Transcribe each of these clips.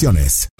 condiciones.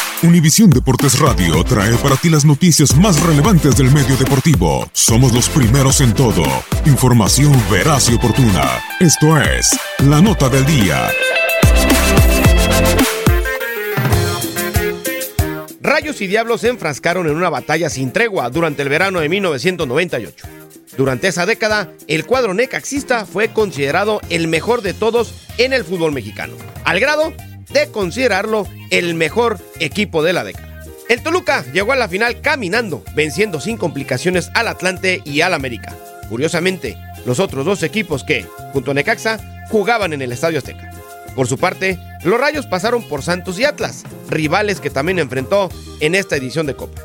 Univisión Deportes Radio trae para ti las noticias más relevantes del medio deportivo. Somos los primeros en todo. Información veraz y oportuna. Esto es La Nota del Día. Rayos y Diablos se enfrascaron en una batalla sin tregua durante el verano de 1998. Durante esa década, el cuadro necaxista fue considerado el mejor de todos en el fútbol mexicano, al grado de considerarlo el mejor equipo de la década. El Toluca llegó a la final caminando, venciendo sin complicaciones al Atlante y al América. Curiosamente, los otros dos equipos que, junto a Necaxa, jugaban en el Estadio Azteca. Por su parte, los Rayos pasaron por Santos y Atlas, rivales que también enfrentó en esta edición de Copa.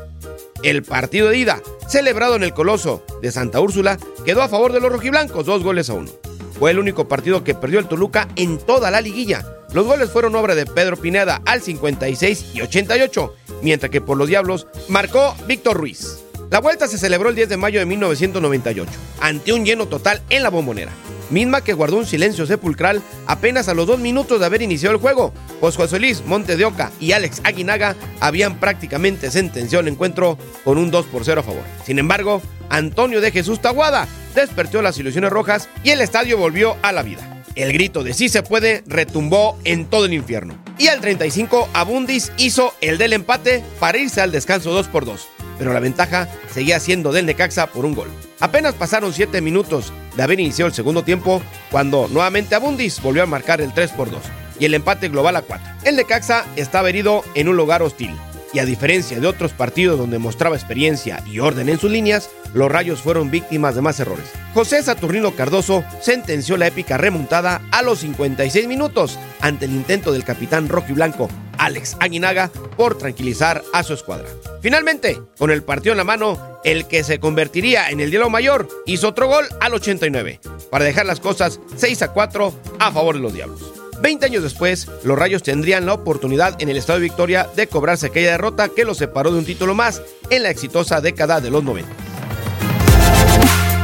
El partido de ida, celebrado en el Coloso de Santa Úrsula, quedó a favor de los rojiblancos, dos goles a uno. Fue el único partido que perdió el Toluca en toda la liguilla. Los goles fueron obra de Pedro Pineda al 56 y 88, mientras que por los Diablos marcó Víctor Ruiz. La vuelta se celebró el 10 de mayo de 1998, ante un lleno total en la bombonera, misma que guardó un silencio sepulcral apenas a los dos minutos de haber iniciado el juego, pues José Luis Monte de Oca y Alex Aguinaga habían prácticamente sentenciado el encuentro con un 2 por 0 a favor. Sin embargo, Antonio de Jesús Taguada despertó las ilusiones rojas y el estadio volvió a la vida. El grito de sí se puede retumbó en todo el infierno. Y al 35, Abundis hizo el del empate para irse al descanso 2 por 2 pero la ventaja seguía siendo del Necaxa por un gol. Apenas pasaron 7 minutos de haber iniciado el segundo tiempo cuando nuevamente Abundis volvió a marcar el 3 por 2 y el empate global a 4. El Necaxa estaba herido en un lugar hostil y a diferencia de otros partidos donde mostraba experiencia y orden en sus líneas, los Rayos fueron víctimas de más errores. José Saturnino Cardoso sentenció la épica remontada a los 56 minutos ante el intento del capitán rojo y blanco Alex Aguinaga por tranquilizar a su escuadra. Finalmente, con el partido en la mano, el que se convertiría en el diálogo mayor hizo otro gol al 89 para dejar las cosas 6 a 4 a favor de los Diablos. 20 años después, los Rayos tendrían la oportunidad en el Estado de Victoria de cobrarse aquella derrota que los separó de un título más en la exitosa década de los 90.